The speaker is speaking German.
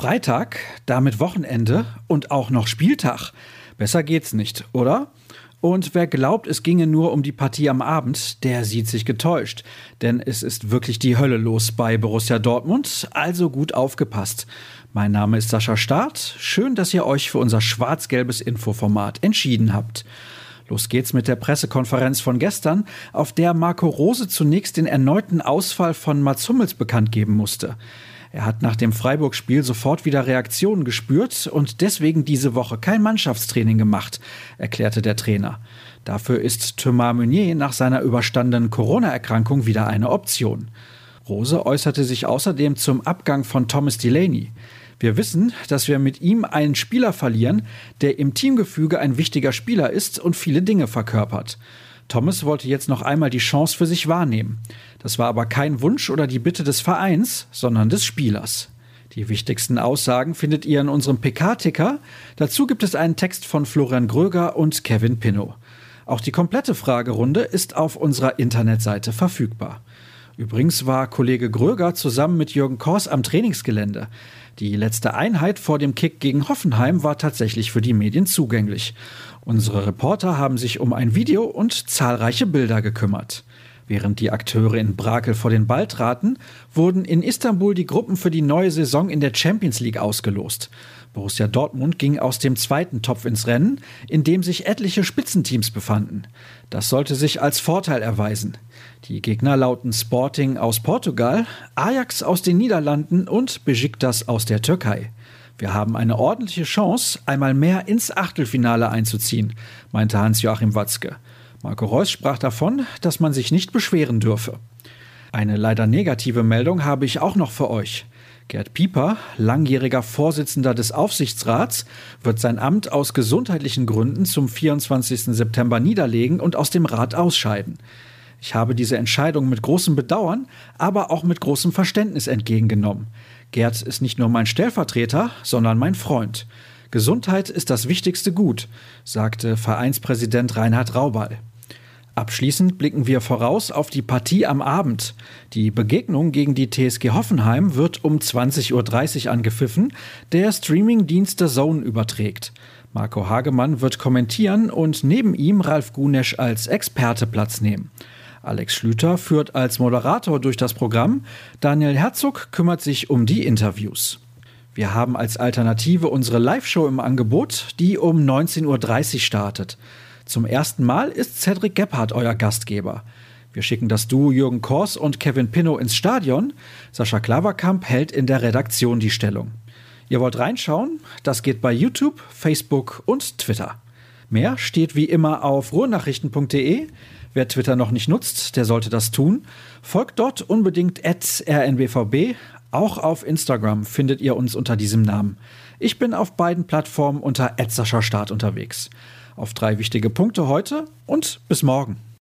Freitag, damit Wochenende und auch noch Spieltag. Besser geht's nicht, oder? Und wer glaubt, es ginge nur um die Partie am Abend, der sieht sich getäuscht. Denn es ist wirklich die Hölle los bei Borussia Dortmund, also gut aufgepasst. Mein Name ist Sascha Staat. Schön, dass ihr euch für unser schwarz-gelbes Infoformat entschieden habt. Los geht's mit der Pressekonferenz von gestern, auf der Marco Rose zunächst den erneuten Ausfall von Mats Hummels bekannt geben musste. Er hat nach dem Freiburg-Spiel sofort wieder Reaktionen gespürt und deswegen diese Woche kein Mannschaftstraining gemacht, erklärte der Trainer. Dafür ist Thomas Meunier nach seiner überstandenen Corona-Erkrankung wieder eine Option. Rose äußerte sich außerdem zum Abgang von Thomas Delaney. Wir wissen, dass wir mit ihm einen Spieler verlieren, der im Teamgefüge ein wichtiger Spieler ist und viele Dinge verkörpert. Thomas wollte jetzt noch einmal die Chance für sich wahrnehmen. Das war aber kein Wunsch oder die Bitte des Vereins, sondern des Spielers. Die wichtigsten Aussagen findet ihr in unserem PK-Ticker. Dazu gibt es einen Text von Florian Gröger und Kevin Pinnow. Auch die komplette Fragerunde ist auf unserer Internetseite verfügbar. Übrigens war Kollege Gröger zusammen mit Jürgen Kors am Trainingsgelände. Die letzte Einheit vor dem Kick gegen Hoffenheim war tatsächlich für die Medien zugänglich. Unsere Reporter haben sich um ein Video und zahlreiche Bilder gekümmert. Während die Akteure in Brakel vor den Ball traten, wurden in Istanbul die Gruppen für die neue Saison in der Champions League ausgelost. Borussia Dortmund ging aus dem zweiten Topf ins Rennen, in dem sich etliche Spitzenteams befanden. Das sollte sich als Vorteil erweisen. Die Gegner lauten Sporting aus Portugal, Ajax aus den Niederlanden und Besiktas aus der Türkei. Wir haben eine ordentliche Chance, einmal mehr ins Achtelfinale einzuziehen, meinte Hans-Joachim Watzke. Marco Reus sprach davon, dass man sich nicht beschweren dürfe. Eine leider negative Meldung habe ich auch noch für euch. Gerd Pieper, langjähriger Vorsitzender des Aufsichtsrats, wird sein Amt aus gesundheitlichen Gründen zum 24. September niederlegen und aus dem Rat ausscheiden. Ich habe diese Entscheidung mit großem Bedauern, aber auch mit großem Verständnis entgegengenommen. Gerd ist nicht nur mein Stellvertreter, sondern mein Freund. Gesundheit ist das wichtigste Gut, sagte Vereinspräsident Reinhard Raubal. Abschließend blicken wir voraus auf die Partie am Abend. Die Begegnung gegen die TSG Hoffenheim wird um 20.30 Uhr angepfiffen, der Streamingdienst The Zone überträgt. Marco Hagemann wird kommentieren und neben ihm Ralf Gunesch als Experte Platz nehmen. Alex Schlüter führt als Moderator durch das Programm, Daniel Herzog kümmert sich um die Interviews. Wir haben als Alternative unsere Live-Show im Angebot, die um 19.30 Uhr startet. Zum ersten Mal ist Cedric Gebhardt euer Gastgeber. Wir schicken das Duo Jürgen Kors und Kevin Pinnow ins Stadion. Sascha Klaverkamp hält in der Redaktion die Stellung. Ihr wollt reinschauen? Das geht bei YouTube, Facebook und Twitter. Mehr steht wie immer auf ruhrnachrichten.de. Wer Twitter noch nicht nutzt, der sollte das tun. Folgt dort unbedingt rnbvb. Auch auf Instagram findet ihr uns unter diesem Namen. Ich bin auf beiden Plattformen unter Start unterwegs. Auf drei wichtige Punkte heute und bis morgen.